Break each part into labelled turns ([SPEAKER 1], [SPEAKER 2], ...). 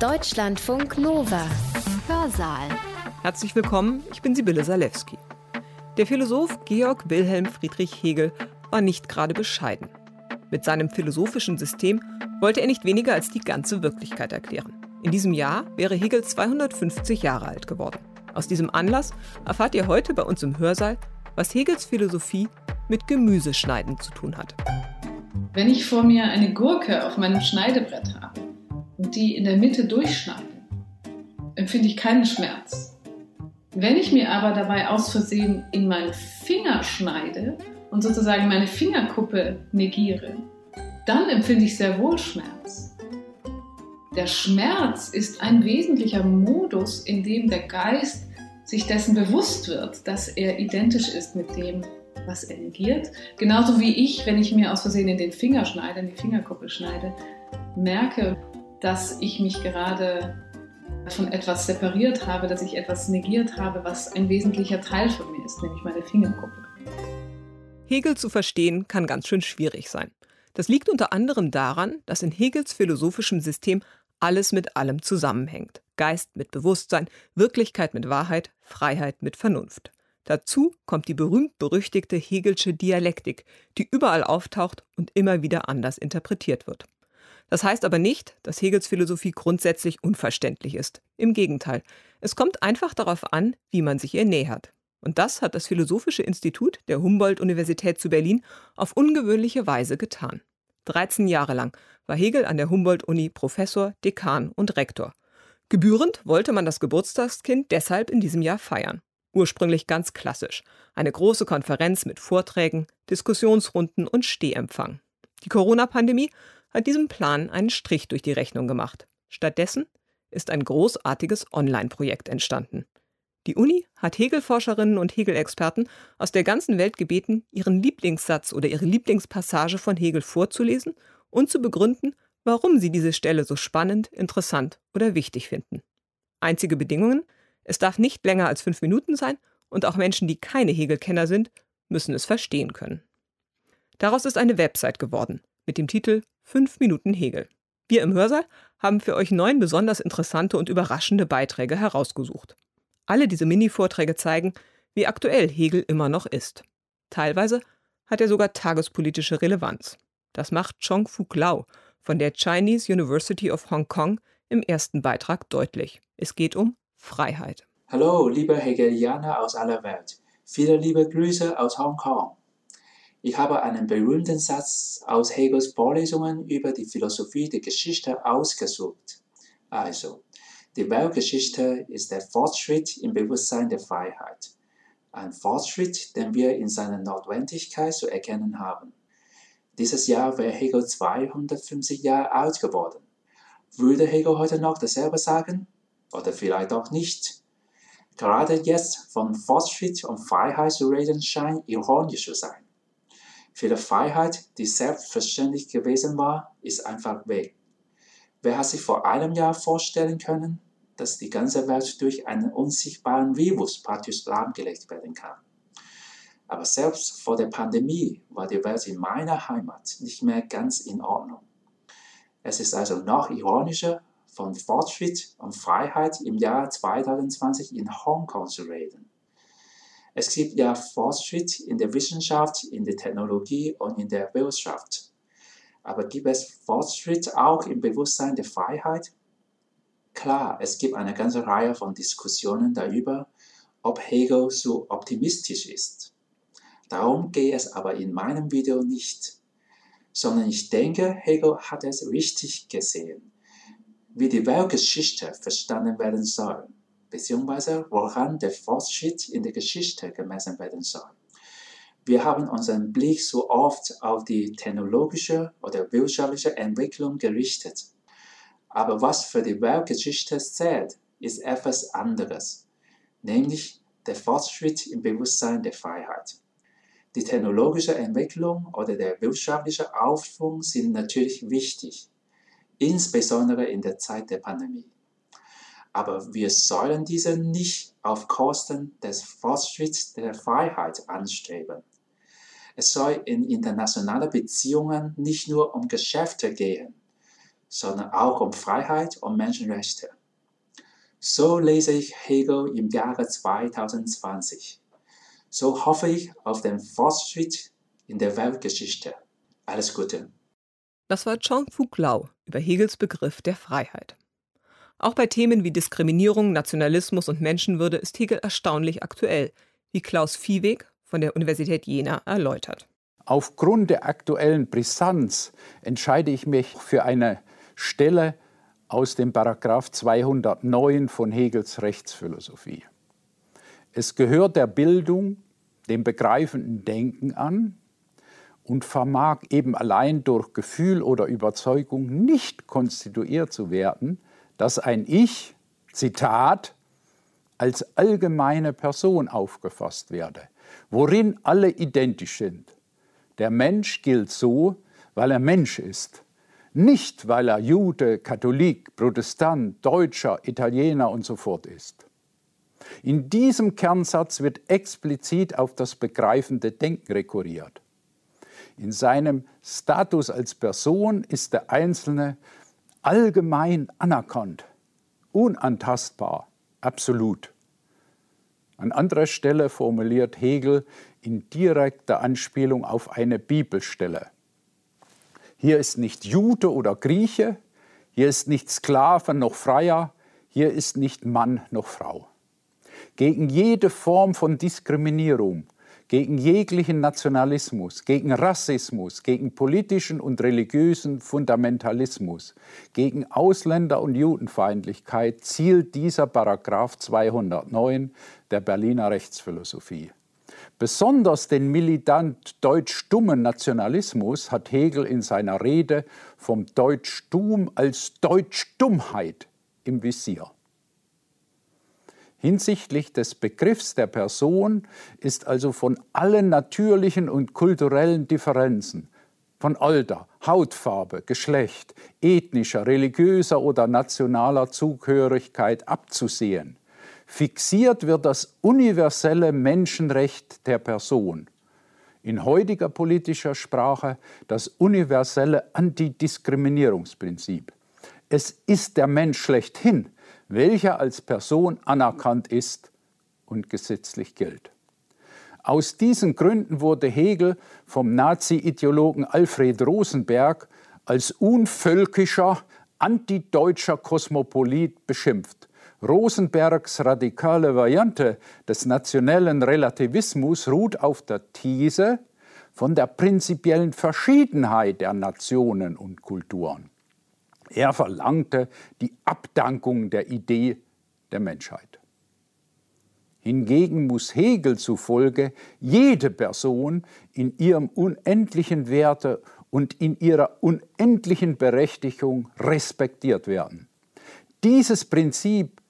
[SPEAKER 1] Deutschlandfunk Nova. Hörsaal.
[SPEAKER 2] Herzlich willkommen, ich bin Sibylle Salewski. Der Philosoph Georg Wilhelm Friedrich Hegel war nicht gerade bescheiden. Mit seinem philosophischen System wollte er nicht weniger als die ganze Wirklichkeit erklären. In diesem Jahr wäre Hegel 250 Jahre alt geworden. Aus diesem Anlass erfahrt ihr heute bei uns im Hörsaal, was Hegels Philosophie mit Gemüseschneiden zu tun hat.
[SPEAKER 3] Wenn ich vor mir eine Gurke auf meinem Schneidebrett habe die in der Mitte durchschneide, empfinde ich keinen Schmerz. Wenn ich mir aber dabei aus Versehen in meinen Finger schneide und sozusagen meine Fingerkuppe negiere, dann empfinde ich sehr wohl Schmerz. Der Schmerz ist ein wesentlicher Modus, in dem der Geist sich dessen bewusst wird, dass er identisch ist mit dem, was er negiert. Genauso wie ich, wenn ich mir aus Versehen in den Finger schneide, in die Fingerkuppe schneide, merke, dass ich mich gerade von etwas separiert habe, dass ich etwas negiert habe, was ein wesentlicher Teil von mir ist, nämlich meine Fingerkuppe.
[SPEAKER 2] Hegel zu verstehen kann ganz schön schwierig sein. Das liegt unter anderem daran, dass in Hegels philosophischem System alles mit allem zusammenhängt. Geist mit Bewusstsein, Wirklichkeit mit Wahrheit, Freiheit mit Vernunft. Dazu kommt die berühmt-berüchtigte Hegelsche Dialektik, die überall auftaucht und immer wieder anders interpretiert wird. Das heißt aber nicht, dass Hegels Philosophie grundsätzlich unverständlich ist. Im Gegenteil, es kommt einfach darauf an, wie man sich ihr nähert. Und das hat das Philosophische Institut der Humboldt-Universität zu Berlin auf ungewöhnliche Weise getan. 13 Jahre lang war Hegel an der Humboldt-Uni Professor, Dekan und Rektor. Gebührend wollte man das Geburtstagskind deshalb in diesem Jahr feiern. Ursprünglich ganz klassisch. Eine große Konferenz mit Vorträgen, Diskussionsrunden und Stehempfang. Die Corona-Pandemie hat diesem Plan einen Strich durch die Rechnung gemacht. Stattdessen ist ein großartiges Online-Projekt entstanden. Die Uni hat Hegel-Forscherinnen und Hegel-Experten aus der ganzen Welt gebeten, ihren Lieblingssatz oder ihre Lieblingspassage von Hegel vorzulesen und zu begründen, warum sie diese Stelle so spannend, interessant oder wichtig finden. Einzige Bedingungen, es darf nicht länger als fünf Minuten sein und auch Menschen, die keine Hegel-Kenner sind, müssen es verstehen können. Daraus ist eine Website geworden mit dem Titel 5 Minuten Hegel. Wir im Hörsaal haben für euch neun besonders interessante und überraschende Beiträge herausgesucht. Alle diese Mini-Vorträge zeigen, wie aktuell Hegel immer noch ist. Teilweise hat er sogar tagespolitische Relevanz. Das macht Chong Fuk Lau von der Chinese University of Hong Kong im ersten Beitrag deutlich. Es geht um Freiheit.
[SPEAKER 4] Hallo, liebe Hegelianer aus aller Welt. Viele liebe Grüße aus Hongkong. Ich habe einen berühmten Satz aus Hegels Vorlesungen über die Philosophie der Geschichte ausgesucht. Also, die Weltgeschichte ist der Fortschritt im Bewusstsein der Freiheit. Ein Fortschritt, den wir in seiner Notwendigkeit zu erkennen haben. Dieses Jahr wäre Hegel 250 Jahre alt geworden. Würde Hegel heute noch dasselbe sagen? oder vielleicht auch nicht. Gerade jetzt von Fortschritt und Freiheit zu reden scheint ironisch zu sein. Viele Freiheit, die selbstverständlich gewesen war, ist einfach weg. Wer hat sich vor einem Jahr vorstellen können, dass die ganze Welt durch einen unsichtbaren Virus praktisch lahmgelegt werden kann? Aber selbst vor der Pandemie war die Welt in meiner Heimat nicht mehr ganz in Ordnung. Es ist also noch ironischer von Fortschritt und Freiheit im Jahr 2020 in Hongkong zu reden. Es gibt ja Fortschritt in der Wissenschaft, in der Technologie und in der Wirtschaft. Aber gibt es Fortschritt auch im Bewusstsein der Freiheit? Klar, es gibt eine ganze Reihe von Diskussionen darüber, ob Hegel so optimistisch ist. Darum geht es aber in meinem Video nicht, sondern ich denke, Hegel hat es richtig gesehen wie die Weltgeschichte verstanden werden soll, beziehungsweise woran der Fortschritt in der Geschichte gemessen werden soll. Wir haben unseren Blick so oft auf die technologische oder wirtschaftliche Entwicklung gerichtet. Aber was für die Weltgeschichte zählt, ist etwas anderes, nämlich der Fortschritt im Bewusstsein der Freiheit. Die technologische Entwicklung oder der wirtschaftliche Aufschwung sind natürlich wichtig, insbesondere in der Zeit der Pandemie. Aber wir sollen diese nicht auf Kosten des Fortschritts der Freiheit anstreben. Es soll in internationalen Beziehungen nicht nur um Geschäfte gehen, sondern auch um Freiheit und Menschenrechte. So lese ich Hegel im Jahre 2020. So hoffe ich auf den Fortschritt in der Weltgeschichte. Alles Gute.
[SPEAKER 2] Das war Chong Fuk Lau über Hegels Begriff der Freiheit. Auch bei Themen wie Diskriminierung, Nationalismus und Menschenwürde ist Hegel erstaunlich aktuell, wie Klaus Viehweg von der Universität Jena erläutert.
[SPEAKER 5] Aufgrund der aktuellen Brisanz entscheide ich mich für eine Stelle aus dem Paragraph 209 von Hegels Rechtsphilosophie. Es gehört der Bildung, dem begreifenden Denken an und vermag eben allein durch Gefühl oder Überzeugung nicht konstituiert zu werden, dass ein Ich, Zitat, als allgemeine Person aufgefasst werde, worin alle identisch sind. Der Mensch gilt so, weil er Mensch ist, nicht weil er Jude, Katholik, Protestant, Deutscher, Italiener und so fort ist. In diesem Kernsatz wird explizit auf das begreifende Denken rekurriert. In seinem Status als Person ist der Einzelne allgemein anerkannt, unantastbar, absolut. An anderer Stelle formuliert Hegel in direkter Anspielung auf eine Bibelstelle. Hier ist nicht Jude oder Grieche, hier ist nicht Sklave noch Freier, hier ist nicht Mann noch Frau. Gegen jede Form von Diskriminierung, gegen jeglichen Nationalismus, gegen Rassismus, gegen politischen und religiösen Fundamentalismus, gegen Ausländer- und Judenfeindlichkeit zielt dieser Paragraph 209 der Berliner Rechtsphilosophie. Besonders den militant deutsch-stummen Nationalismus hat Hegel in seiner Rede vom Deutschtum als Deutschdummheit im Visier. Hinsichtlich des Begriffs der Person ist also von allen natürlichen und kulturellen Differenzen, von Alter, Hautfarbe, Geschlecht, ethnischer, religiöser oder nationaler Zugehörigkeit abzusehen. Fixiert wird das universelle Menschenrecht der Person. In heutiger politischer Sprache das universelle Antidiskriminierungsprinzip. Es ist der Mensch schlechthin, welcher als Person anerkannt ist und gesetzlich gilt. Aus diesen Gründen wurde Hegel vom Nazi-Ideologen Alfred Rosenberg als unvölkischer, antideutscher Kosmopolit beschimpft. Rosenbergs radikale Variante des nationellen Relativismus ruht auf der These von der prinzipiellen Verschiedenheit der Nationen und Kulturen. Er verlangte die Abdankung der Idee der Menschheit. Hingegen muss Hegel zufolge jede Person in ihrem unendlichen Werte und in ihrer unendlichen Berechtigung respektiert werden. Dieses Prinzip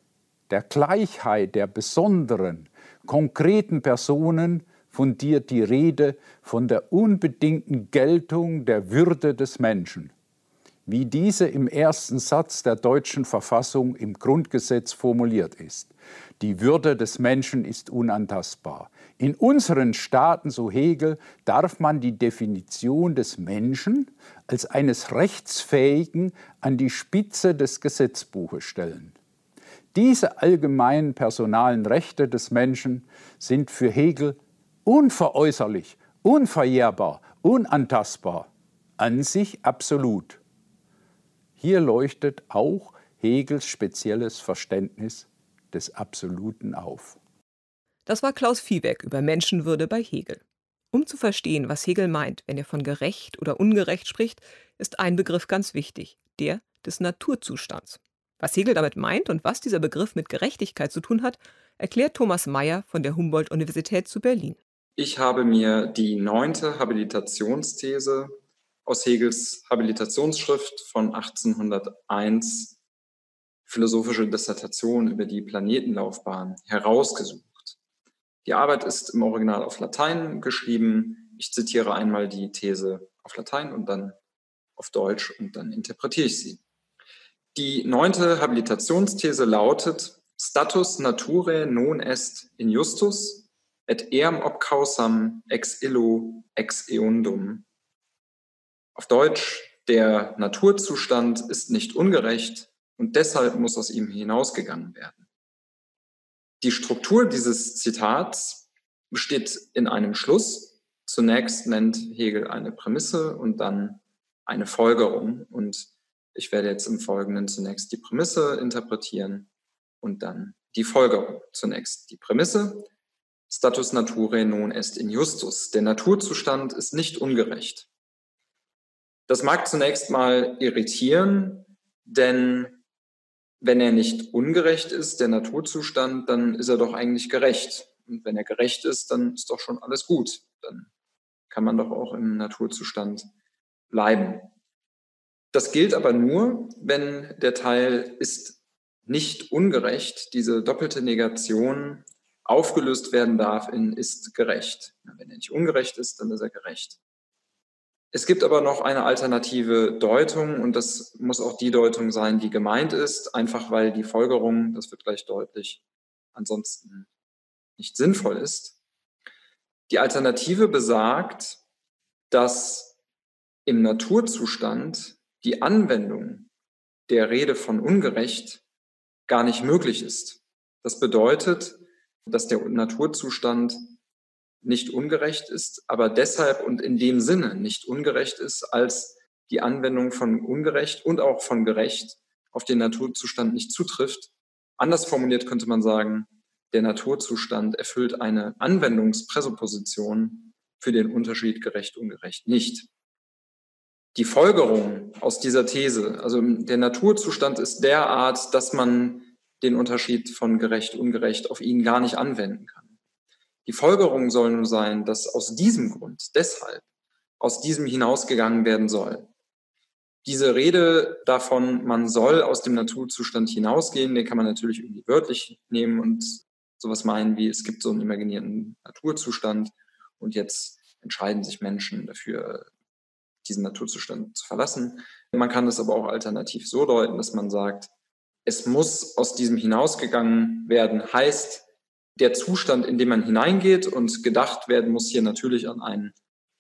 [SPEAKER 5] der Gleichheit der besonderen, konkreten Personen fundiert die Rede von der unbedingten Geltung der Würde des Menschen wie diese im ersten Satz der deutschen Verfassung im Grundgesetz formuliert ist. Die Würde des Menschen ist unantastbar. In unseren Staaten, so Hegel, darf man die Definition des Menschen als eines Rechtsfähigen an die Spitze des Gesetzbuches stellen. Diese allgemeinen personalen Rechte des Menschen sind für Hegel unveräußerlich, unverjährbar, unantastbar, an sich absolut. Hier leuchtet auch Hegels spezielles Verständnis des Absoluten auf.
[SPEAKER 2] Das war Klaus Viehbeck über Menschenwürde bei Hegel. Um zu verstehen, was Hegel meint, wenn er von gerecht oder ungerecht spricht, ist ein Begriff ganz wichtig, der des Naturzustands. Was Hegel damit meint und was dieser Begriff mit Gerechtigkeit zu tun hat, erklärt Thomas Mayer von der Humboldt-Universität zu Berlin.
[SPEAKER 6] Ich habe mir die neunte Habilitationsthese aus Hegels Habilitationsschrift von 1801 Philosophische Dissertation über die Planetenlaufbahn herausgesucht. Die Arbeit ist im Original auf Latein geschrieben. Ich zitiere einmal die These auf Latein und dann auf Deutsch und dann interpretiere ich sie. Die neunte Habilitationsthese lautet Status naturae non est in justus et eam ob causam ex illo ex eundum auf Deutsch, der Naturzustand ist nicht ungerecht und deshalb muss aus ihm hinausgegangen werden. Die Struktur dieses Zitats besteht in einem Schluss. Zunächst nennt Hegel eine Prämisse und dann eine Folgerung. Und ich werde jetzt im Folgenden zunächst die Prämisse interpretieren und dann die Folgerung. Zunächst die Prämisse. Status naturae non est injustus. Der Naturzustand ist nicht ungerecht. Das mag zunächst mal irritieren, denn wenn er nicht ungerecht ist, der Naturzustand, dann ist er doch eigentlich gerecht. Und wenn er gerecht ist, dann ist doch schon alles gut. Dann kann man doch auch im Naturzustand bleiben. Das gilt aber nur, wenn der Teil ist nicht ungerecht, diese doppelte Negation aufgelöst werden darf in ist gerecht. Wenn er nicht ungerecht ist, dann ist er gerecht. Es gibt aber noch eine alternative Deutung und das muss auch die Deutung sein, die gemeint ist, einfach weil die Folgerung, das wird gleich deutlich, ansonsten nicht sinnvoll ist. Die Alternative besagt, dass im Naturzustand die Anwendung der Rede von ungerecht gar nicht möglich ist. Das bedeutet, dass der Naturzustand nicht ungerecht ist, aber deshalb und in dem Sinne nicht ungerecht ist, als die Anwendung von ungerecht und auch von gerecht auf den Naturzustand nicht zutrifft. Anders formuliert könnte man sagen, der Naturzustand erfüllt eine Anwendungspräsupposition für den Unterschied gerecht-ungerecht nicht. Die Folgerung aus dieser These, also der Naturzustand ist derart, dass man den Unterschied von gerecht-ungerecht auf ihn gar nicht anwenden kann. Die Folgerung soll nun sein, dass aus diesem Grund, deshalb, aus diesem hinausgegangen werden soll. Diese Rede davon, man soll aus dem Naturzustand hinausgehen, den kann man natürlich irgendwie wörtlich nehmen und sowas meinen wie, es gibt so einen imaginierten Naturzustand und jetzt entscheiden sich Menschen dafür, diesen Naturzustand zu verlassen. Man kann das aber auch alternativ so deuten, dass man sagt, es muss aus diesem hinausgegangen werden, heißt, der Zustand, in den man hineingeht und gedacht werden muss hier natürlich an einen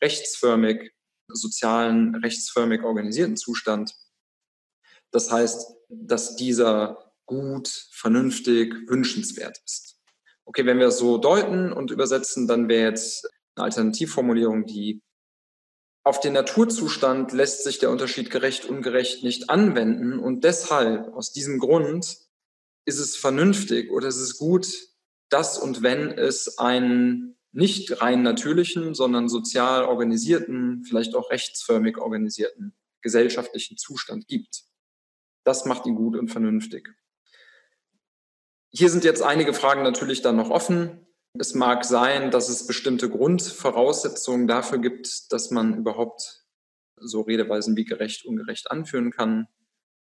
[SPEAKER 6] rechtsförmig, sozialen, rechtsförmig organisierten Zustand. Das heißt, dass dieser gut, vernünftig, wünschenswert ist. Okay, wenn wir es so deuten und übersetzen, dann wäre jetzt eine Alternativformulierung, die auf den Naturzustand lässt sich der Unterschied gerecht, ungerecht nicht anwenden und deshalb, aus diesem Grund, ist es vernünftig oder ist es gut, dass und wenn es einen nicht rein natürlichen, sondern sozial organisierten, vielleicht auch rechtsförmig organisierten gesellschaftlichen Zustand gibt. Das macht ihn gut und vernünftig. Hier sind jetzt einige Fragen natürlich dann noch offen. Es mag sein, dass es bestimmte Grundvoraussetzungen dafür gibt, dass man überhaupt so Redeweisen wie gerecht, ungerecht anführen kann.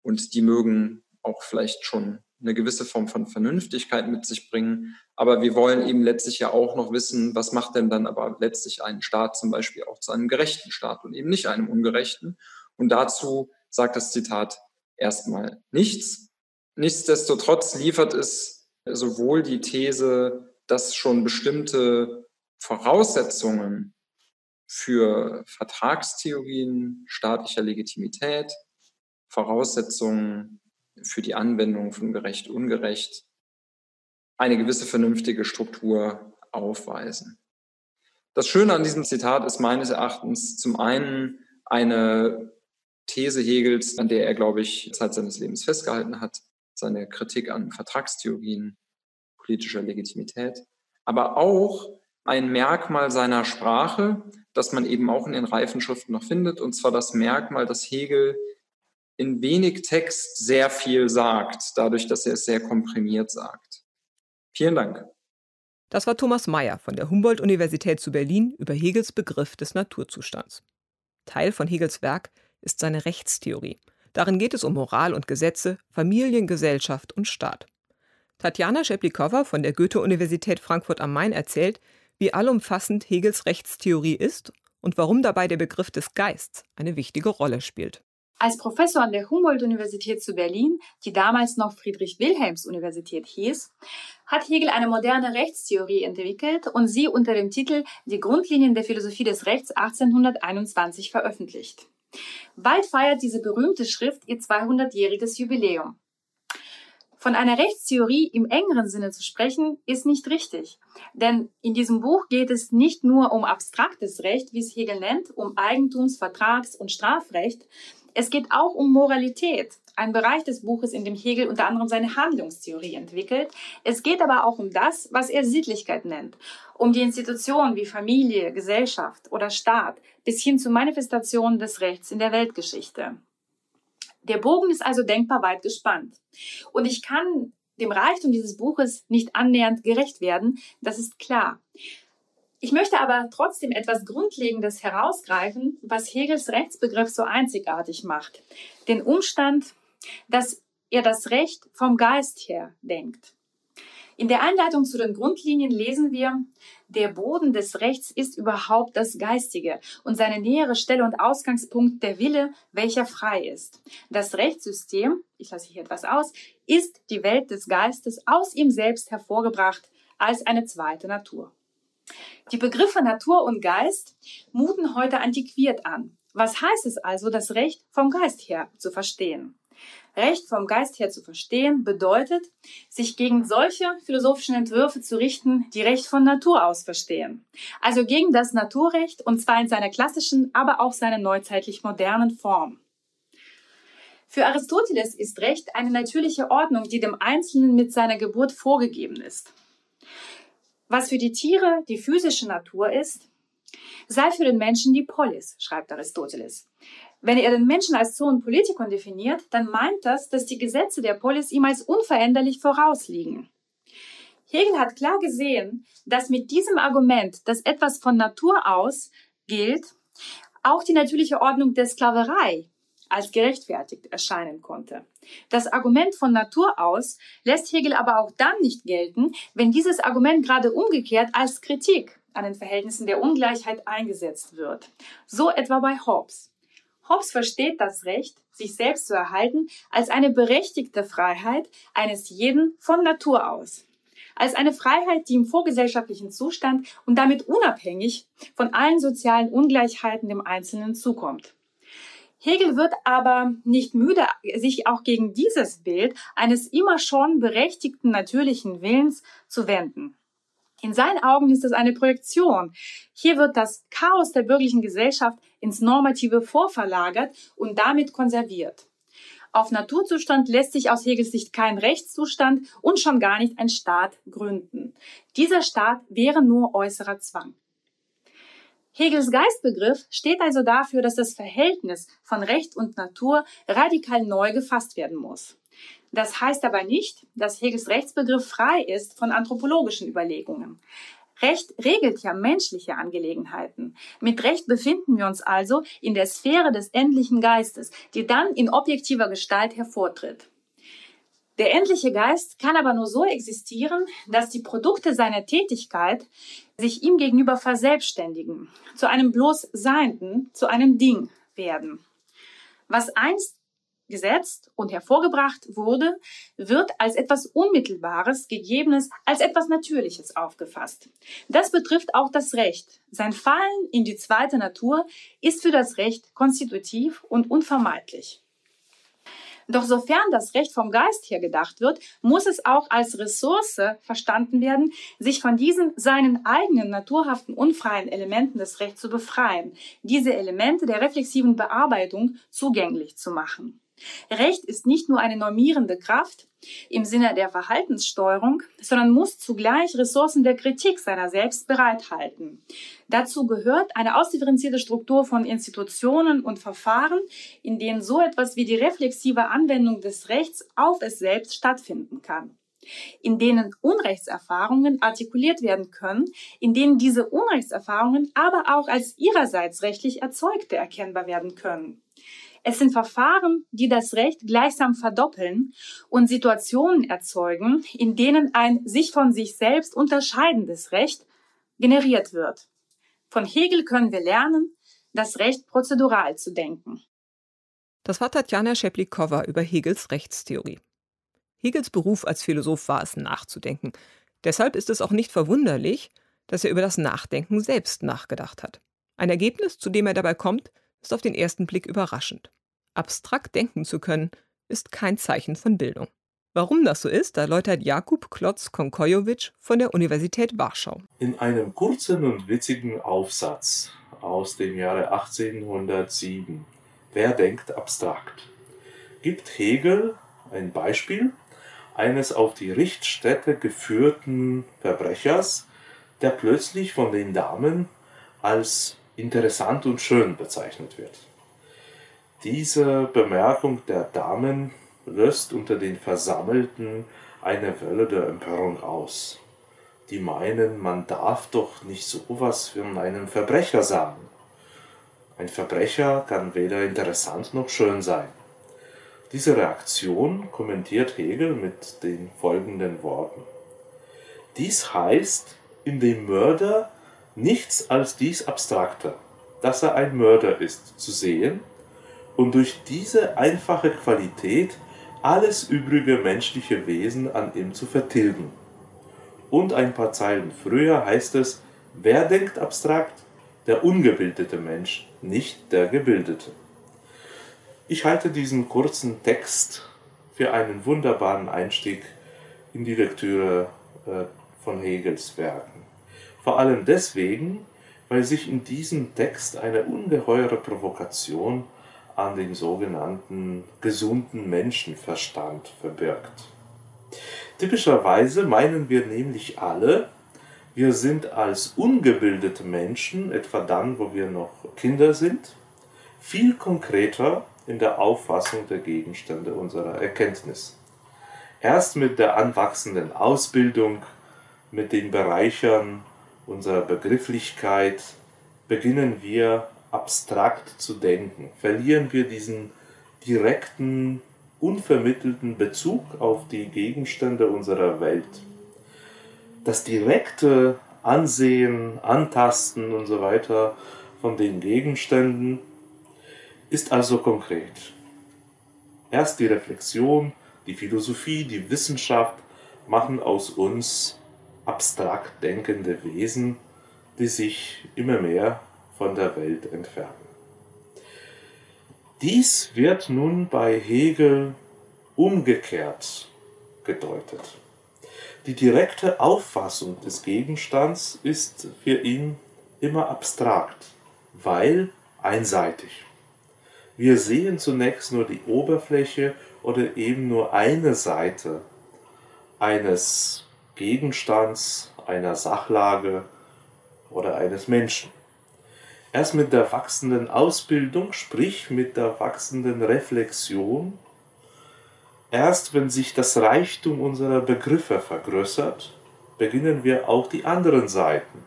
[SPEAKER 6] Und die mögen auch vielleicht schon eine gewisse Form von Vernünftigkeit mit sich bringen. Aber wir wollen eben letztlich ja auch noch wissen, was macht denn dann aber letztlich einen Staat zum Beispiel auch zu einem gerechten Staat und eben nicht einem ungerechten. Und dazu sagt das Zitat erstmal nichts. Nichtsdestotrotz liefert es sowohl die These, dass schon bestimmte Voraussetzungen für Vertragstheorien staatlicher Legitimität, Voraussetzungen für die Anwendung von gerecht, ungerecht eine gewisse vernünftige Struktur aufweisen. Das Schöne an diesem Zitat ist meines Erachtens zum einen eine These Hegels, an der er, glaube ich, Zeit seines Lebens festgehalten hat, seine Kritik an Vertragstheorien politischer Legitimität, aber auch ein Merkmal seiner Sprache, das man eben auch in den Reifenschriften noch findet, und zwar das Merkmal, dass Hegel in wenig Text sehr viel sagt, dadurch, dass er es sehr komprimiert sagt. Vielen Dank.
[SPEAKER 2] Das war Thomas Mayer von der Humboldt-Universität zu Berlin über Hegels Begriff des Naturzustands. Teil von Hegels Werk ist seine Rechtstheorie. Darin geht es um Moral und Gesetze, Familien, Gesellschaft und Staat. Tatjana Scheplikowa von der Goethe-Universität Frankfurt am Main erzählt, wie allumfassend Hegels Rechtstheorie ist und warum dabei der Begriff des Geists eine wichtige Rolle spielt.
[SPEAKER 7] Als Professor an der Humboldt-Universität zu Berlin, die damals noch Friedrich-Wilhelms-Universität hieß, hat Hegel eine moderne Rechtstheorie entwickelt und sie unter dem Titel Die Grundlinien der Philosophie des Rechts 1821 veröffentlicht. Bald feiert diese berühmte Schrift ihr 200-jähriges Jubiläum. Von einer Rechtstheorie im engeren Sinne zu sprechen, ist nicht richtig. Denn in diesem Buch geht es nicht nur um abstraktes Recht, wie es Hegel nennt, um Eigentums-, Vertrags- und Strafrecht. Es geht auch um Moralität, ein Bereich des Buches, in dem Hegel unter anderem seine Handlungstheorie entwickelt. Es geht aber auch um das, was er Sittlichkeit nennt, um die Institutionen wie Familie, Gesellschaft oder Staat bis hin zu Manifestationen des Rechts in der Weltgeschichte. Der Bogen ist also denkbar weit gespannt. Und ich kann dem Reichtum dieses Buches nicht annähernd gerecht werden, das ist klar. Ich möchte aber trotzdem etwas Grundlegendes herausgreifen, was Hegels Rechtsbegriff so einzigartig macht. Den Umstand, dass er das Recht vom Geist her denkt. In der Einleitung zu den Grundlinien lesen wir, der Boden des Rechts ist überhaupt das Geistige und seine nähere Stelle und Ausgangspunkt der Wille, welcher frei ist. Das Rechtssystem, ich lasse hier etwas aus, ist die Welt des Geistes aus ihm selbst hervorgebracht als eine zweite Natur. Die Begriffe Natur und Geist muten heute antiquiert an. Was heißt es also, das Recht vom Geist her zu verstehen? Recht vom Geist her zu verstehen bedeutet, sich gegen solche philosophischen Entwürfe zu richten, die Recht von Natur aus verstehen. Also gegen das Naturrecht und zwar in seiner klassischen, aber auch seiner neuzeitlich modernen Form. Für Aristoteles ist Recht eine natürliche Ordnung, die dem Einzelnen mit seiner Geburt vorgegeben ist. Was für die Tiere die physische Natur ist, sei für den Menschen die Polis, schreibt Aristoteles. Wenn er den Menschen als Zoon Politikon definiert, dann meint das, dass die Gesetze der Polis ihm als unveränderlich vorausliegen. Hegel hat klar gesehen, dass mit diesem Argument, dass etwas von Natur aus gilt, auch die natürliche Ordnung der Sklaverei als gerechtfertigt erscheinen konnte. Das Argument von Natur aus lässt Hegel aber auch dann nicht gelten, wenn dieses Argument gerade umgekehrt als Kritik an den Verhältnissen der Ungleichheit eingesetzt wird. So etwa bei Hobbes. Hobbes versteht das Recht, sich selbst zu erhalten, als eine berechtigte Freiheit eines jeden von Natur aus. Als eine Freiheit, die im vorgesellschaftlichen Zustand und damit unabhängig von allen sozialen Ungleichheiten dem Einzelnen zukommt. Hegel wird aber nicht müde, sich auch gegen dieses Bild eines immer schon berechtigten natürlichen Willens zu wenden. In seinen Augen ist es eine Projektion. Hier wird das Chaos der bürgerlichen Gesellschaft ins Normative vorverlagert und damit konserviert. Auf Naturzustand lässt sich aus Hegels Sicht kein Rechtszustand und schon gar nicht ein Staat gründen. Dieser Staat wäre nur äußerer Zwang. Hegels Geistbegriff steht also dafür, dass das Verhältnis von Recht und Natur radikal neu gefasst werden muss. Das heißt aber nicht, dass Hegels Rechtsbegriff frei ist von anthropologischen Überlegungen. Recht regelt ja menschliche Angelegenheiten. Mit Recht befinden wir uns also in der Sphäre des endlichen Geistes, die dann in objektiver Gestalt hervortritt. Der endliche Geist kann aber nur so existieren, dass die Produkte seiner Tätigkeit sich ihm gegenüber verselbstständigen, zu einem bloß Seienden, zu einem Ding werden. Was einst gesetzt und hervorgebracht wurde, wird als etwas Unmittelbares, Gegebenes, als etwas Natürliches aufgefasst. Das betrifft auch das Recht. Sein Fallen in die zweite Natur ist für das Recht konstitutiv und unvermeidlich. Doch sofern das Recht vom Geist her gedacht wird, muss es auch als Ressource verstanden werden, sich von diesen seinen eigenen naturhaften unfreien Elementen des Rechts zu befreien, diese Elemente der reflexiven Bearbeitung zugänglich zu machen. Recht ist nicht nur eine normierende Kraft im Sinne der Verhaltenssteuerung, sondern muss zugleich Ressourcen der Kritik seiner selbst bereithalten. Dazu gehört eine ausdifferenzierte Struktur von Institutionen und Verfahren, in denen so etwas wie die reflexive Anwendung des Rechts auf es selbst stattfinden kann in denen Unrechtserfahrungen artikuliert werden können, in denen diese Unrechtserfahrungen aber auch als ihrerseits rechtlich erzeugte erkennbar werden können. Es sind Verfahren, die das Recht gleichsam verdoppeln und Situationen erzeugen, in denen ein sich von sich selbst unterscheidendes Recht generiert wird. Von Hegel können wir lernen, das Recht prozedural zu denken.
[SPEAKER 2] Das war Tatjana Scheplikowa über Hegels Rechtstheorie. Hegels Beruf als Philosoph war es, nachzudenken. Deshalb ist es auch nicht verwunderlich, dass er über das Nachdenken selbst nachgedacht hat. Ein Ergebnis, zu dem er dabei kommt, ist auf den ersten Blick überraschend. Abstrakt denken zu können, ist kein Zeichen von Bildung. Warum das so ist, erläutert Jakub Klotz-Konkojowitsch von der Universität Warschau.
[SPEAKER 8] In einem kurzen und witzigen Aufsatz aus dem Jahre 1807, Wer denkt abstrakt, gibt Hegel ein Beispiel eines auf die Richtstätte geführten Verbrechers, der plötzlich von den Damen als interessant und schön bezeichnet wird. Diese Bemerkung der Damen löst unter den Versammelten eine Welle der Empörung aus. Die meinen, man darf doch nicht sowas von einem Verbrecher sagen. Ein Verbrecher kann weder interessant noch schön sein. Diese Reaktion kommentiert Hegel mit den folgenden Worten. Dies heißt in dem Mörder nichts als dies Abstrakte, dass er ein Mörder ist, zu sehen und durch diese einfache Qualität alles übrige menschliche Wesen an ihm zu vertilgen. Und ein paar Zeilen früher heißt es, wer denkt abstrakt? Der ungebildete Mensch, nicht der gebildete. Ich halte diesen kurzen Text für einen wunderbaren Einstieg in die Lektüre äh, von Hegels Werken. Vor allem deswegen, weil sich in diesem Text eine ungeheure Provokation an den sogenannten gesunden Menschenverstand verbirgt. Typischerweise meinen wir nämlich alle, wir sind als ungebildete Menschen, etwa dann, wo wir noch Kinder sind, viel konkreter in der Auffassung der Gegenstände unserer Erkenntnis. Erst mit der anwachsenden Ausbildung, mit den Bereichern unserer Begrifflichkeit beginnen wir abstrakt zu denken, verlieren wir diesen direkten, unvermittelten Bezug auf die Gegenstände unserer Welt. Das direkte Ansehen, Antasten und so weiter von den Gegenständen ist also konkret. Erst die Reflexion, die Philosophie, die Wissenschaft machen aus uns abstrakt denkende Wesen, die sich immer mehr von der Welt entfernen. Dies wird nun bei Hegel umgekehrt gedeutet. Die direkte Auffassung des Gegenstands ist für ihn immer abstrakt, weil einseitig. Wir sehen zunächst nur die Oberfläche oder eben nur eine Seite eines Gegenstands, einer Sachlage oder eines Menschen. Erst mit der wachsenden Ausbildung, sprich mit der wachsenden Reflexion, erst wenn sich das Reichtum unserer Begriffe vergrößert, beginnen wir auch die anderen Seiten,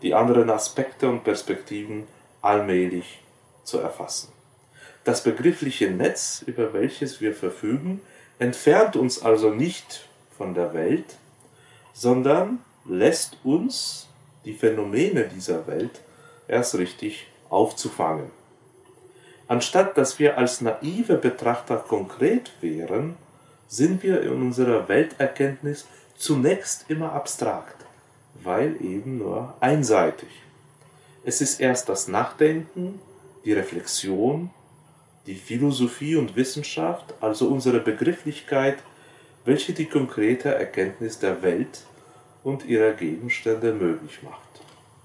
[SPEAKER 8] die anderen Aspekte und Perspektiven allmählich zu erfassen. Das begriffliche Netz, über welches wir verfügen, entfernt uns also nicht von der Welt, sondern lässt uns die Phänomene dieser Welt erst richtig aufzufangen. Anstatt dass wir als naive Betrachter konkret wären, sind wir in unserer Welterkenntnis zunächst immer abstrakt, weil eben nur einseitig. Es ist erst das Nachdenken, die Reflexion, die Philosophie und Wissenschaft, also unsere Begrifflichkeit, welche die konkrete Erkenntnis der Welt und ihrer Gegenstände möglich macht.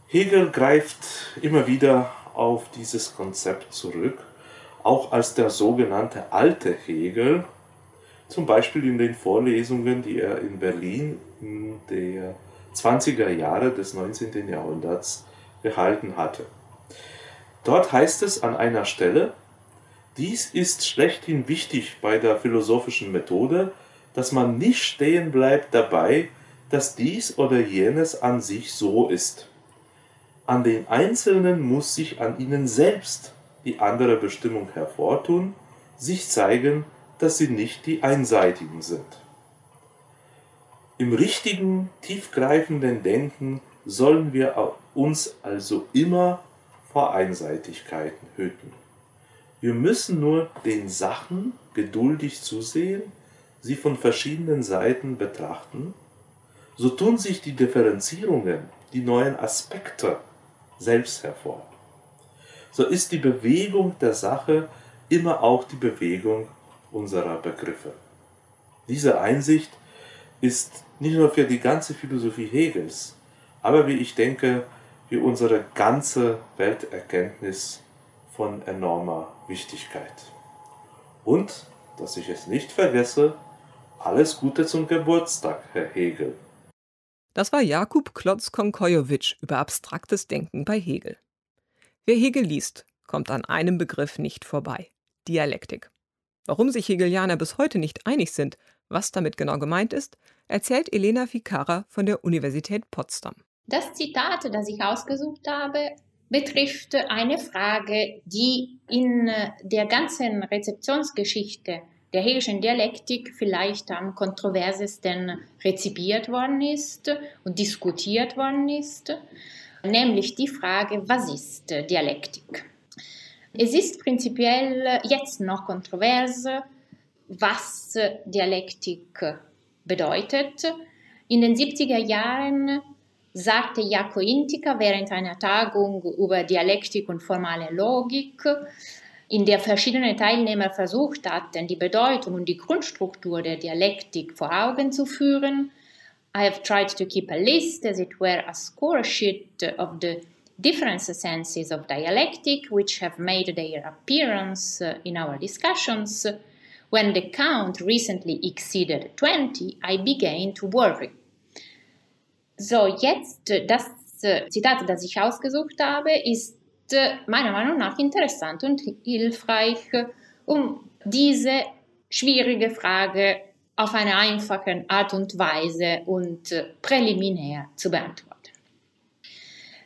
[SPEAKER 8] Hegel greift immer wieder auf dieses Konzept zurück, auch als der sogenannte alte Hegel, zum Beispiel in den Vorlesungen, die er in Berlin in der 20er Jahre des 19. Jahrhunderts gehalten hatte. Dort heißt es an einer Stelle, dies ist schlechthin wichtig bei der philosophischen Methode, dass man nicht stehen bleibt dabei, dass dies oder jenes an sich so ist. An den Einzelnen muss sich an ihnen selbst die andere Bestimmung hervortun, sich zeigen, dass sie nicht die Einseitigen sind. Im richtigen, tiefgreifenden Denken sollen wir uns also immer vor Einseitigkeiten hüten. Wir müssen nur den Sachen geduldig zusehen, sie von verschiedenen Seiten betrachten, so tun sich die Differenzierungen, die neuen Aspekte selbst hervor. so ist die Bewegung der Sache immer auch die Bewegung unserer Begriffe. Diese Einsicht ist nicht nur für die ganze Philosophie Hegels, aber wie ich denke, für unsere ganze Welterkenntnis von enormer Wichtigkeit. Und, dass ich es nicht vergesse, alles Gute zum Geburtstag, Herr Hegel.
[SPEAKER 2] Das war Jakub Klotz-Konkojowitsch über abstraktes Denken bei Hegel. Wer Hegel liest, kommt an einem Begriff nicht vorbei: Dialektik. Warum sich Hegelianer bis heute nicht einig sind, was damit genau gemeint ist, erzählt Elena Ficara von der Universität Potsdam.
[SPEAKER 9] Das Zitat, das ich ausgesucht habe, betrifft eine Frage, die in der ganzen Rezeptionsgeschichte der Hegelischen Dialektik vielleicht am kontroversesten rezipiert worden ist und diskutiert worden ist, nämlich die Frage, was ist Dialektik? Es ist prinzipiell jetzt noch kontrovers, was Dialektik bedeutet. In den 70er Jahren sagte Jako Intika während einer Tagung über Dialektik und formale Logik, in der verschiedene Teilnehmer versucht hatten, die Bedeutung und die Grundstruktur der Dialektik vor Augen zu führen. I have tried to keep a list, as it were, a score sheet of the different senses of dialectic which have made their appearance in our discussions. When the count recently exceeded 20, I began to worry. So, jetzt das äh, Zitat, das ich ausgesucht habe, ist meiner Meinung nach interessant und hilfreich, um diese schwierige Frage auf eine einfache Art und Weise und präliminär zu beantworten.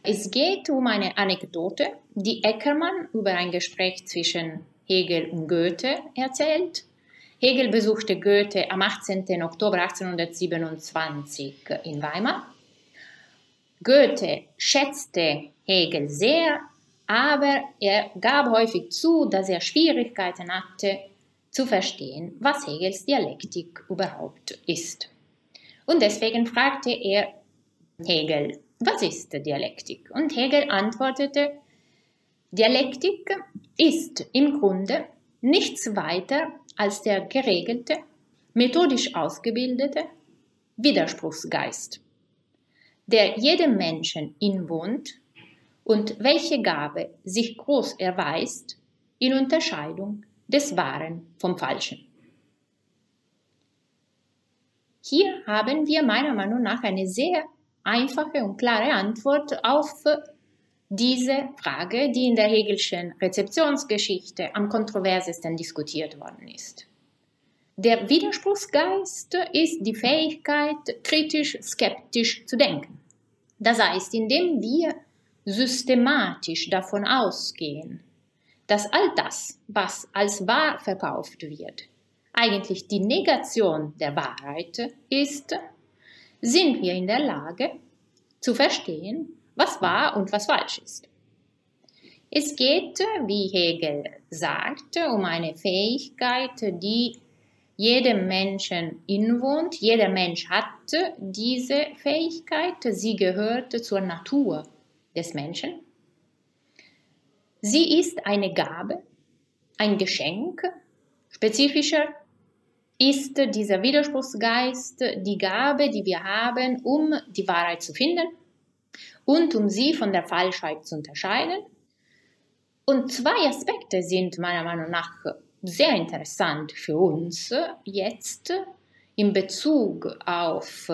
[SPEAKER 9] Es geht um eine Anekdote, die Eckermann über ein Gespräch zwischen Hegel und Goethe erzählt. Hegel besuchte Goethe am 18. Oktober 1827 in Weimar. Goethe schätzte Hegel sehr, aber er gab häufig zu, dass er Schwierigkeiten hatte, zu verstehen, was Hegels Dialektik überhaupt ist. Und deswegen fragte er Hegel, was ist Dialektik? Und Hegel antwortete, Dialektik ist im Grunde nichts weiter als der geregelte, methodisch ausgebildete Widerspruchsgeist, der jedem Menschen inwohnt und welche Gabe sich groß erweist in Unterscheidung des Wahren vom Falschen. Hier haben wir meiner Meinung nach eine sehr einfache und klare Antwort auf diese Frage, die in der Hegelschen Rezeptionsgeschichte am kontroversesten diskutiert worden ist. Der Widerspruchsgeist ist die Fähigkeit, kritisch skeptisch zu denken. Das heißt, indem wir systematisch davon ausgehen, dass all das, was als wahr verkauft wird, eigentlich die Negation der Wahrheit ist, sind wir in der Lage zu verstehen, was wahr und was falsch ist. Es geht, wie Hegel sagt, um eine Fähigkeit, die jedem Menschen inwohnt. Jeder Mensch hat diese Fähigkeit. Sie gehört zur Natur des Menschen. Sie ist eine Gabe, ein Geschenk, spezifischer ist dieser Widerspruchsgeist die Gabe, die wir haben, um die Wahrheit zu finden und um sie von der Falschheit zu unterscheiden. Und zwei Aspekte sind meiner Meinung nach sehr interessant für uns jetzt in Bezug auf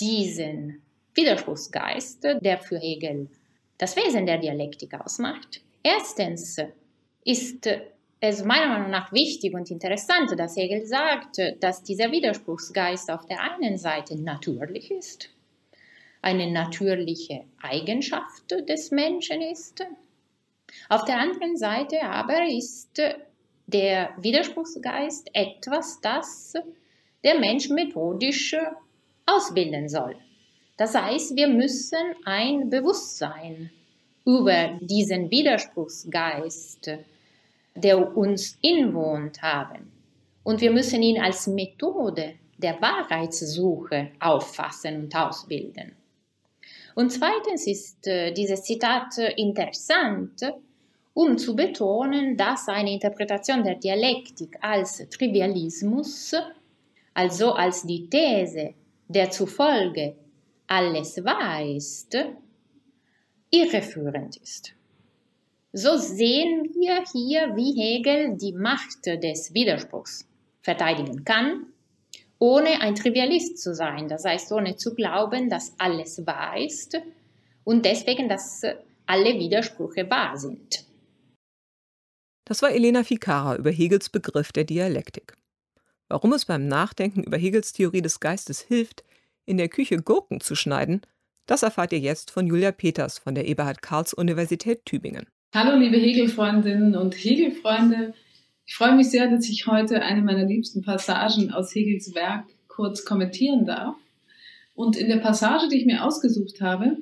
[SPEAKER 9] diesen Widerspruchsgeist, der für Hegel das Wesen der Dialektik ausmacht. Erstens ist es meiner Meinung nach wichtig und interessant, dass Hegel sagt, dass dieser Widerspruchsgeist auf der einen Seite natürlich ist, eine natürliche Eigenschaft des Menschen ist, auf der anderen Seite aber ist der Widerspruchsgeist etwas, das der Mensch methodisch ausbilden soll. Das heißt, wir müssen ein Bewusstsein über diesen Widerspruchsgeist der uns inwohnt, haben. Und wir müssen ihn als Methode der Wahrheitssuche auffassen und ausbilden. Und zweitens ist äh, dieses Zitat interessant, um zu betonen, dass eine Interpretation der Dialektik als Trivialismus, also als die These, der zufolge alles ist, irreführend ist. So sehen wir hier, wie Hegel die Macht des Widerspruchs verteidigen kann, ohne ein Trivialist zu sein, das heißt ohne zu glauben, dass alles ist und deswegen, dass alle Widersprüche wahr sind.
[SPEAKER 2] Das war Elena Ficara über Hegels Begriff der Dialektik. Warum es beim Nachdenken über Hegels Theorie des Geistes hilft, in der Küche Gurken zu schneiden, das erfahrt ihr jetzt von Julia Peters von der Eberhard Karls Universität Tübingen.
[SPEAKER 3] Hallo liebe Hegel-Freundinnen und Hegel-Freunde. Ich freue mich sehr, dass ich heute eine meiner liebsten Passagen aus Hegels Werk kurz kommentieren darf. Und in der Passage, die ich mir ausgesucht habe,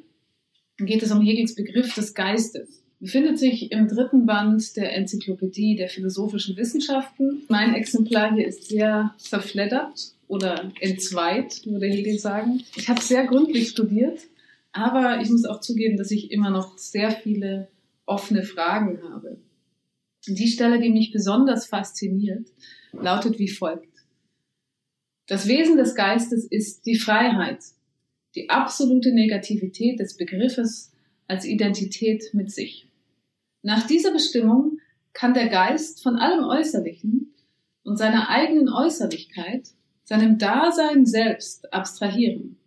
[SPEAKER 3] geht es um Hegels Begriff des Geistes. Befindet sich im dritten Band der Enzyklopädie der philosophischen Wissenschaften. Mein Exemplar hier ist sehr zerfleddert oder entzweit, würde Hegel sagen. Ich habe sehr gründlich studiert, aber ich muss auch zugeben, dass ich immer noch sehr viele offene Fragen habe. Die Stelle, die mich besonders fasziniert, lautet wie folgt. Das Wesen des Geistes ist die Freiheit, die absolute Negativität des Begriffes als Identität mit sich. Nach dieser Bestimmung kann der Geist von allem Äußerlichen und seiner eigenen Äußerlichkeit, seinem Dasein selbst abstrahieren.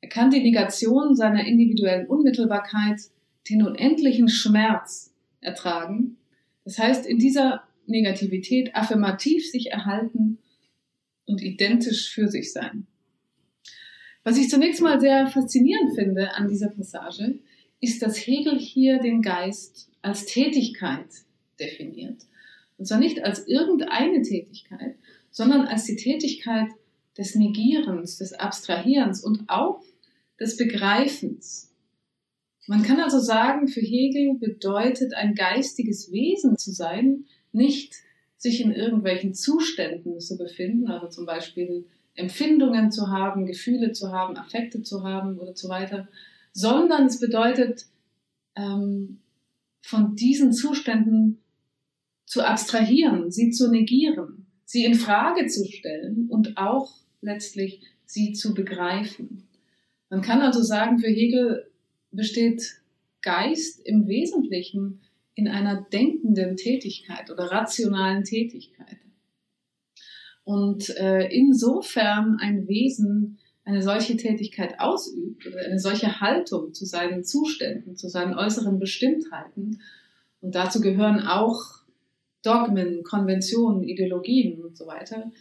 [SPEAKER 3] Er kann die Negation seiner individuellen Unmittelbarkeit den unendlichen Schmerz ertragen. Das heißt, in dieser Negativität affirmativ sich erhalten und identisch für sich sein. Was ich zunächst mal sehr faszinierend finde an dieser Passage, ist, dass Hegel hier den Geist als Tätigkeit definiert. Und zwar nicht als irgendeine Tätigkeit, sondern als die Tätigkeit des Negierens, des Abstrahierens und auch des Begreifens. Man kann also sagen, für Hegel bedeutet ein geistiges Wesen zu sein, nicht sich in irgendwelchen Zuständen zu befinden, also zum Beispiel Empfindungen zu haben, Gefühle zu haben, Affekte zu haben oder so weiter, sondern es bedeutet, ähm, von diesen Zuständen zu abstrahieren, sie zu negieren, sie in Frage zu stellen und auch letztlich sie zu begreifen. Man kann also sagen, für Hegel besteht Geist im Wesentlichen in einer denkenden Tätigkeit oder rationalen Tätigkeit. Und äh, insofern ein Wesen eine solche Tätigkeit ausübt oder eine solche Haltung zu seinen Zuständen, zu seinen äußeren Bestimmtheiten, und dazu gehören auch Dogmen, Konventionen, Ideologien und so weiter,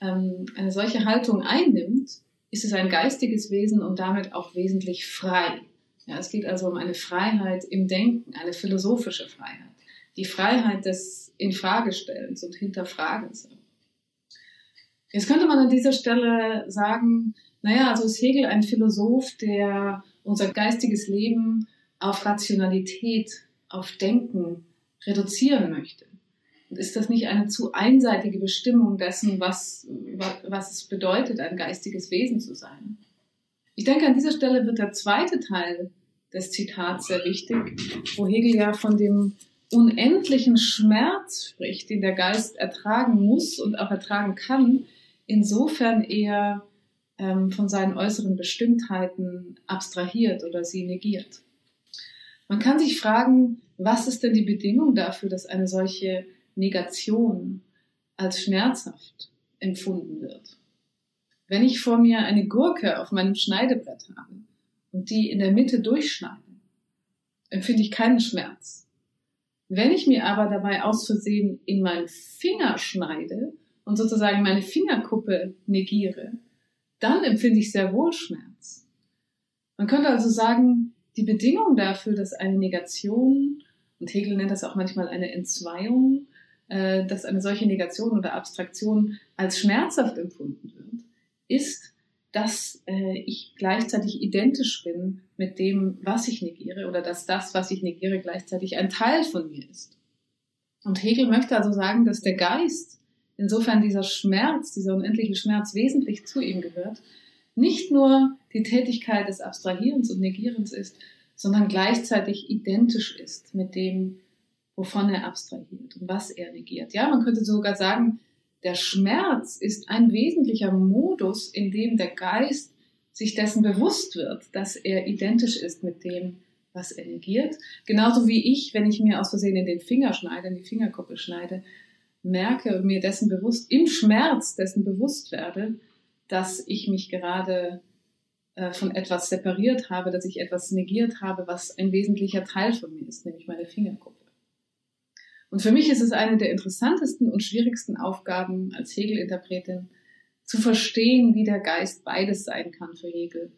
[SPEAKER 3] ähm, eine solche Haltung einnimmt, ist es ein geistiges Wesen und damit auch wesentlich frei. Ja, es geht also um eine Freiheit im Denken, eine philosophische Freiheit. Die Freiheit des Infragestellens und Hinterfragens. Jetzt könnte man an dieser Stelle sagen, naja, also ist Hegel ein Philosoph, der unser geistiges Leben auf Rationalität, auf Denken reduzieren möchte. Und ist das nicht eine zu einseitige Bestimmung dessen, was, was es bedeutet, ein geistiges Wesen zu sein? Ich denke, an dieser Stelle wird der zweite Teil des Zitats sehr wichtig, wo Hegel ja von dem unendlichen Schmerz spricht, den der Geist ertragen muss und auch ertragen kann, insofern er von seinen äußeren Bestimmtheiten abstrahiert oder sie negiert. Man kann sich fragen, was ist denn die Bedingung dafür, dass eine solche Negation als schmerzhaft empfunden wird? Wenn ich vor mir eine Gurke auf meinem Schneidebrett habe und die in der Mitte durchschneide, empfinde ich keinen Schmerz. Wenn ich mir aber dabei aus Versehen in meinen Finger schneide und sozusagen meine Fingerkuppe negiere, dann empfinde ich sehr wohl Schmerz. Man könnte also sagen, die Bedingung dafür, dass eine Negation, und Hegel nennt das auch manchmal eine Entzweiung, äh, dass eine solche Negation oder Abstraktion als schmerzhaft empfunden wird, ist, dass äh, ich gleichzeitig identisch bin mit dem, was ich negiere oder dass das, was ich negiere, gleichzeitig ein Teil von mir ist. Und Hegel möchte also sagen, dass der Geist, insofern dieser Schmerz, dieser unendliche Schmerz wesentlich zu ihm gehört, nicht nur die Tätigkeit des Abstrahierens und Negierens ist, sondern gleichzeitig identisch ist mit dem, wovon er abstrahiert und was er negiert. Ja, man könnte sogar sagen, der Schmerz ist ein wesentlicher Modus, in dem der Geist sich dessen bewusst wird, dass er identisch ist mit dem, was er negiert. Genauso wie ich, wenn ich mir aus Versehen in den Finger schneide, in die Fingerkuppe schneide, merke und mir dessen bewusst, im Schmerz dessen bewusst werde, dass ich mich gerade äh, von etwas separiert habe, dass ich etwas negiert habe, was ein wesentlicher Teil von mir ist, nämlich meine Fingerkuppe. Und für mich ist es eine der interessantesten und schwierigsten Aufgaben als Hegel-Interpretin, zu verstehen, wie der Geist beides sein kann für Hegel.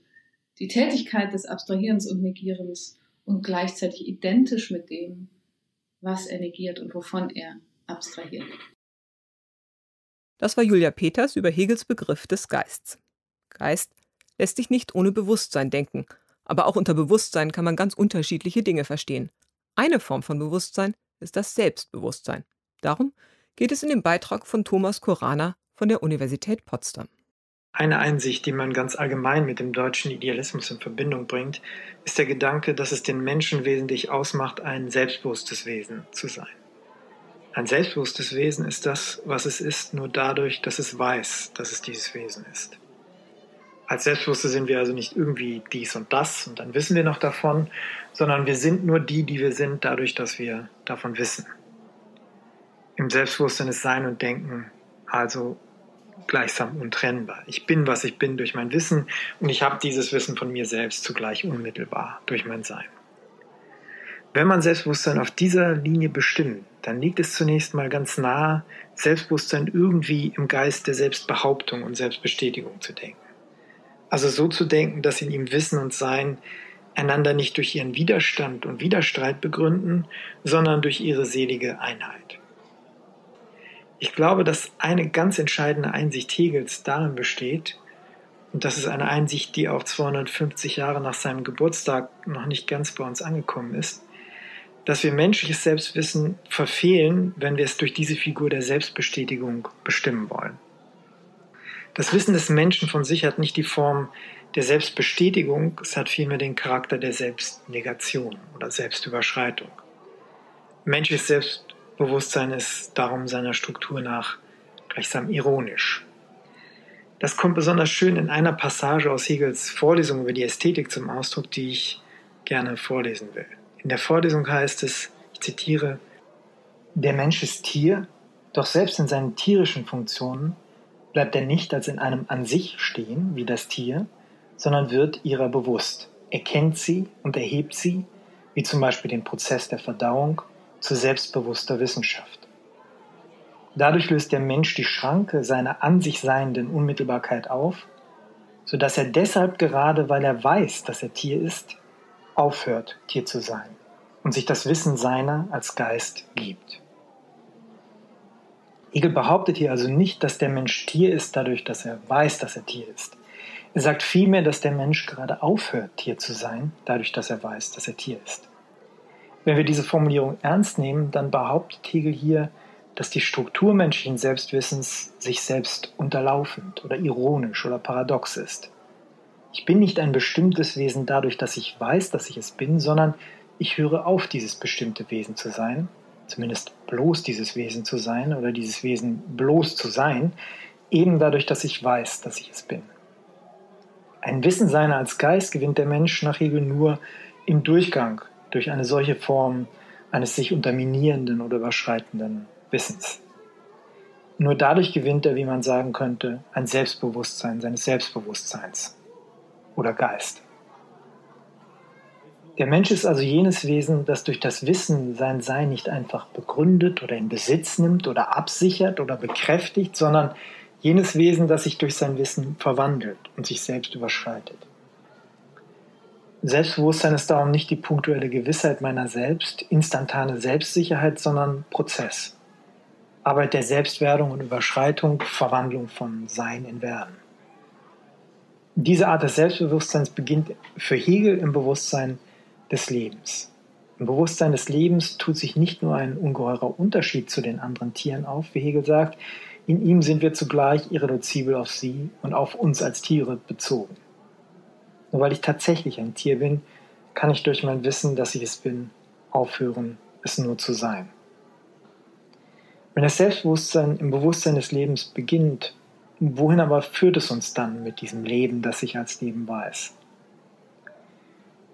[SPEAKER 3] Die Tätigkeit des Abstrahierens und Negierens und gleichzeitig identisch mit dem, was er negiert und wovon er abstrahiert.
[SPEAKER 2] Das war Julia Peters über Hegels Begriff des Geists. Geist lässt sich nicht ohne Bewusstsein denken, aber auch unter Bewusstsein kann man ganz unterschiedliche Dinge verstehen. Eine Form von Bewusstsein ist das Selbstbewusstsein. Darum geht es in dem Beitrag von Thomas Korana von der Universität Potsdam.
[SPEAKER 10] Eine Einsicht, die man ganz allgemein mit dem deutschen Idealismus in Verbindung bringt, ist der Gedanke, dass es den Menschen wesentlich ausmacht, ein selbstbewusstes Wesen zu sein. Ein selbstbewusstes Wesen ist das, was es ist, nur dadurch, dass es weiß, dass es dieses Wesen ist. Als Selbstbewusste sind wir also nicht irgendwie dies und das und dann wissen wir noch davon, sondern wir sind nur die, die wir sind, dadurch, dass wir davon wissen. Im Selbstbewusstsein ist Sein und Denken also gleichsam untrennbar. Ich bin, was ich bin durch mein Wissen und ich habe dieses Wissen von mir selbst zugleich unmittelbar durch mein Sein. Wenn man Selbstbewusstsein auf dieser Linie bestimmt, dann liegt es zunächst mal ganz nah, Selbstbewusstsein irgendwie im Geist der Selbstbehauptung und Selbstbestätigung zu denken. Also so zu denken, dass in ihm Wissen und Sein einander nicht durch ihren Widerstand und Widerstreit begründen, sondern durch ihre selige Einheit. Ich glaube, dass eine ganz entscheidende Einsicht Hegels darin besteht, und das ist eine Einsicht, die auch 250 Jahre nach seinem Geburtstag noch nicht ganz bei uns angekommen ist, dass wir menschliches Selbstwissen verfehlen, wenn wir es durch diese Figur der Selbstbestätigung bestimmen wollen. Das Wissen des Menschen von sich hat nicht die Form der Selbstbestätigung, es hat vielmehr den Charakter der Selbstnegation oder Selbstüberschreitung. Menschliches Selbstbewusstsein ist darum seiner Struktur nach gleichsam ironisch. Das kommt besonders schön in einer Passage aus Hegels Vorlesung über die Ästhetik zum Ausdruck, die ich gerne vorlesen will. In der Vorlesung heißt es, ich zitiere, der Mensch ist Tier, doch selbst in seinen tierischen Funktionen bleibt er nicht als in einem an sich stehen, wie das Tier, sondern wird ihrer bewusst, erkennt sie und erhebt sie, wie zum Beispiel den Prozess der Verdauung, zu selbstbewusster Wissenschaft. Dadurch löst der Mensch die Schranke seiner an sich seienden Unmittelbarkeit auf, sodass er deshalb gerade, weil er weiß, dass er Tier ist, aufhört, Tier zu sein und sich das Wissen seiner als Geist gibt. Hegel behauptet hier also nicht, dass der Mensch Tier ist, dadurch, dass er weiß, dass er Tier ist. Er sagt vielmehr, dass der Mensch gerade aufhört, Tier zu sein, dadurch, dass er weiß, dass er Tier ist. Wenn wir diese Formulierung ernst nehmen, dann behauptet Hegel hier, dass die Struktur menschlichen Selbstwissens sich selbst unterlaufend oder ironisch oder paradox ist. Ich bin nicht ein bestimmtes Wesen dadurch, dass ich weiß, dass ich es bin, sondern ich höre auf, dieses bestimmte Wesen zu sein zumindest bloß dieses Wesen zu sein oder dieses Wesen bloß zu sein, eben dadurch, dass ich weiß, dass ich es bin. Ein Wissen seiner als Geist gewinnt der Mensch nach Hegel nur im Durchgang durch eine solche Form eines sich unterminierenden oder überschreitenden Wissens. Nur dadurch gewinnt er, wie man sagen könnte, ein Selbstbewusstsein seines Selbstbewusstseins oder Geist. Der Mensch ist also jenes Wesen, das durch das Wissen sein Sein nicht einfach begründet oder in Besitz nimmt oder absichert oder bekräftigt, sondern jenes Wesen, das sich durch sein Wissen verwandelt und sich selbst überschreitet. Selbstbewusstsein ist darum nicht die punktuelle Gewissheit meiner selbst, instantane Selbstsicherheit, sondern Prozess. Arbeit der Selbstwerdung und Überschreitung, Verwandlung von Sein in Werden. Diese Art des Selbstbewusstseins beginnt für Hegel im Bewusstsein des Lebens. Im Bewusstsein des Lebens tut sich nicht nur ein ungeheurer Unterschied zu den anderen Tieren auf, wie Hegel sagt, in ihm sind wir zugleich irreduzibel auf sie und auf uns als Tiere bezogen. Nur weil ich tatsächlich ein Tier bin, kann ich durch mein Wissen, dass ich es bin, aufhören, es nur zu sein. Wenn das Selbstbewusstsein im Bewusstsein des Lebens beginnt, wohin aber führt es uns dann mit diesem Leben, das sich als Leben weiß?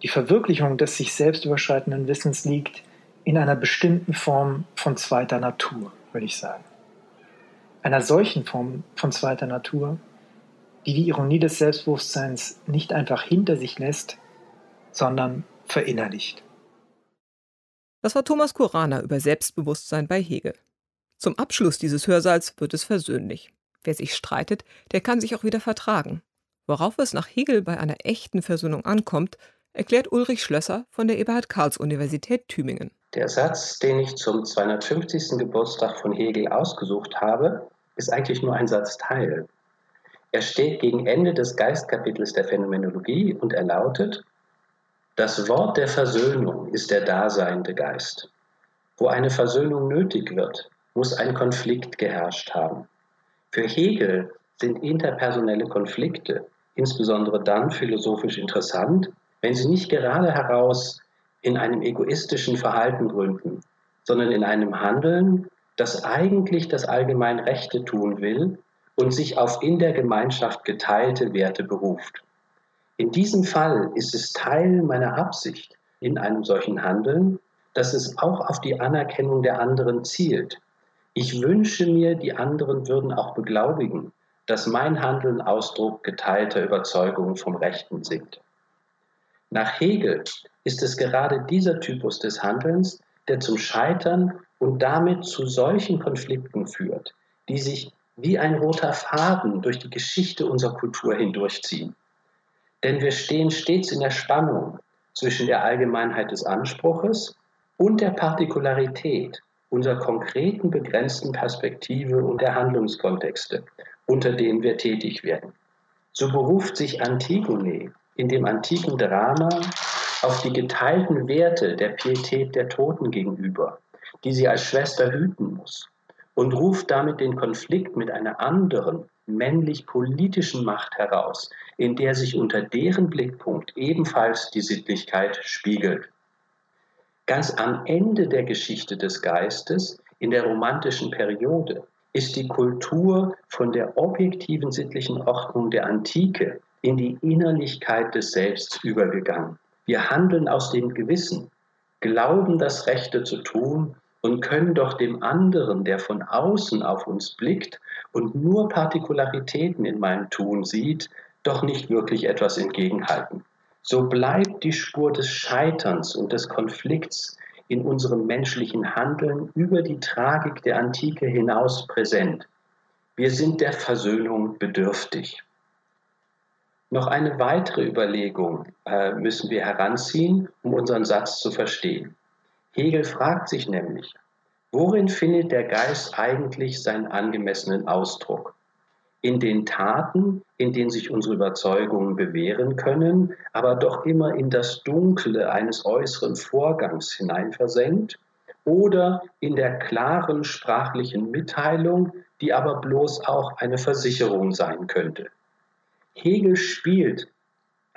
[SPEAKER 10] Die Verwirklichung des sich selbst überschreitenden Wissens liegt in einer bestimmten Form von zweiter Natur, würde ich sagen. Einer solchen Form von zweiter Natur, die die Ironie des Selbstbewusstseins nicht einfach hinter sich lässt, sondern verinnerlicht.
[SPEAKER 2] Das war Thomas Kurana über Selbstbewusstsein bei Hegel. Zum Abschluss dieses Hörsaals wird es versöhnlich. Wer sich streitet, der kann sich auch wieder vertragen. Worauf es nach Hegel bei einer echten Versöhnung ankommt, erklärt Ulrich Schlösser von der Eberhard-Karls-Universität Tübingen.
[SPEAKER 11] Der Satz, den ich zum 250. Geburtstag von Hegel ausgesucht habe, ist eigentlich nur ein Satzteil. Er steht gegen Ende des Geistkapitels der Phänomenologie und er lautet, das Wort der Versöhnung ist der daseinende Geist. Wo eine Versöhnung nötig wird, muss ein Konflikt geherrscht haben. Für Hegel sind interpersonelle Konflikte insbesondere dann philosophisch interessant, wenn sie nicht gerade heraus in einem egoistischen Verhalten gründen, sondern in einem Handeln, das eigentlich das allgemein Rechte tun will und sich auf in der Gemeinschaft geteilte Werte beruft. In diesem Fall ist es Teil meiner Absicht in einem solchen Handeln, dass es auch auf die Anerkennung der anderen zielt. Ich wünsche mir, die anderen würden auch beglaubigen, dass mein Handeln Ausdruck geteilter Überzeugungen vom Rechten sind. Nach Hegel ist es gerade dieser Typus des Handelns, der zum Scheitern und damit zu solchen Konflikten führt, die sich wie ein roter Faden durch die Geschichte unserer Kultur hindurchziehen. Denn wir stehen stets in der Spannung zwischen der Allgemeinheit des Anspruches und der Partikularität unserer konkreten begrenzten Perspektive und der Handlungskontexte, unter denen wir tätig werden. So beruft sich Antigone in dem antiken Drama auf die geteilten Werte der Pietät der Toten gegenüber, die sie als Schwester hüten muss, und ruft damit den Konflikt mit einer anderen, männlich-politischen Macht heraus, in der sich unter deren Blickpunkt ebenfalls die Sittlichkeit spiegelt. Ganz am Ende der Geschichte des Geistes, in der romantischen Periode, ist die Kultur von der objektiven sittlichen Ordnung der Antike in die Innerlichkeit des Selbst übergegangen. Wir handeln aus dem Gewissen, glauben das Rechte zu tun und können doch dem anderen, der von außen auf uns blickt und nur Partikularitäten in meinem Tun sieht, doch nicht wirklich etwas entgegenhalten. So bleibt die Spur des Scheiterns und des Konflikts in unserem menschlichen Handeln über die Tragik der Antike hinaus präsent. Wir sind der Versöhnung bedürftig. Noch eine weitere Überlegung äh, müssen wir heranziehen, um unseren Satz zu verstehen. Hegel fragt sich nämlich, worin findet der Geist eigentlich seinen angemessenen Ausdruck? In den Taten, in denen sich unsere Überzeugungen bewähren können, aber doch immer in das Dunkle eines äußeren Vorgangs hineinversenkt? Oder in der klaren sprachlichen Mitteilung, die aber bloß auch eine Versicherung sein könnte? Hegel spielt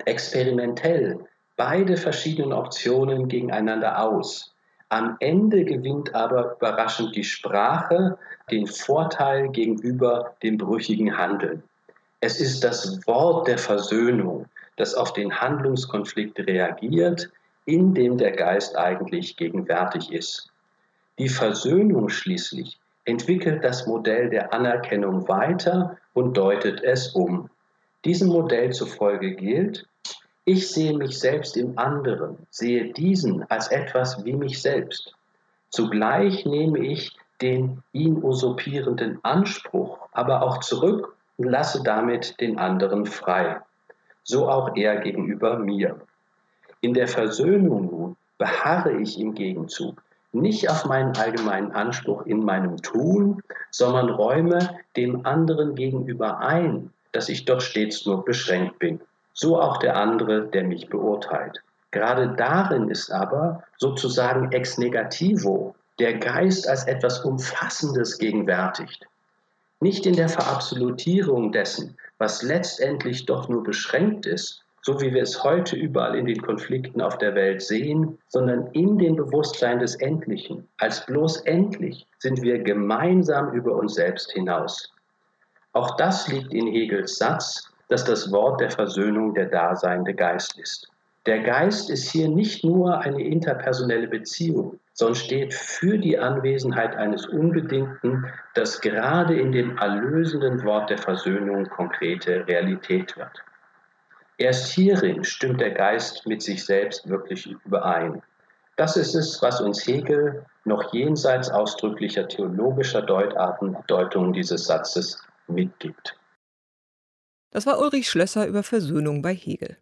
[SPEAKER 11] experimentell beide verschiedenen Optionen gegeneinander aus. Am Ende gewinnt aber überraschend die Sprache den Vorteil gegenüber dem brüchigen Handeln. Es ist das Wort der Versöhnung, das auf den Handlungskonflikt reagiert, in dem der Geist eigentlich gegenwärtig ist. Die Versöhnung schließlich entwickelt das Modell der Anerkennung weiter und deutet es um. Diesem Modell zufolge gilt, ich sehe mich selbst im anderen, sehe diesen als etwas wie mich selbst. Zugleich nehme ich den ihn usurpierenden Anspruch aber auch zurück und lasse damit den anderen frei. So auch er gegenüber mir. In der Versöhnung nun beharre ich im Gegenzug nicht auf meinen allgemeinen Anspruch in meinem Tun, sondern räume dem anderen gegenüber ein, dass ich doch stets nur beschränkt bin. So auch der andere, der mich beurteilt. Gerade darin ist aber sozusagen ex negativo der Geist als etwas Umfassendes gegenwärtigt. Nicht in der Verabsolutierung dessen, was letztendlich doch nur beschränkt ist, so wie wir es heute überall in den Konflikten auf der Welt sehen, sondern in dem Bewusstsein des Endlichen. Als bloß endlich sind wir gemeinsam über uns selbst hinaus. Auch das liegt in Hegels Satz, dass das Wort der Versöhnung der daseinende Geist ist. Der Geist ist hier nicht nur eine interpersonelle Beziehung, sondern steht für die Anwesenheit eines Unbedingten, das gerade in dem erlösenden Wort der Versöhnung konkrete Realität wird. Erst hierin stimmt der Geist mit sich selbst wirklich überein. Das ist es, was uns Hegel noch jenseits ausdrücklicher theologischer Deutarten Deutungen dieses Satzes mitgibt.
[SPEAKER 2] Das war Ulrich Schlösser über Versöhnung bei Hegel.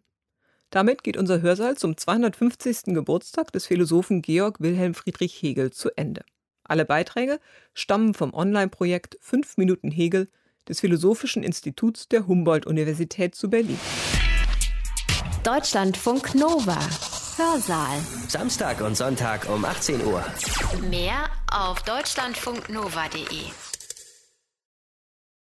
[SPEAKER 2] Damit geht unser Hörsaal zum 250. Geburtstag des Philosophen Georg Wilhelm Friedrich Hegel zu Ende. Alle Beiträge stammen vom Online-Projekt 5 Minuten Hegel des Philosophischen Instituts der Humboldt-Universität zu Berlin.
[SPEAKER 1] Deutschlandfunk Nova. Hörsaal.
[SPEAKER 12] Samstag und Sonntag um 18 Uhr.
[SPEAKER 1] Mehr auf deutschlandfunknova.de.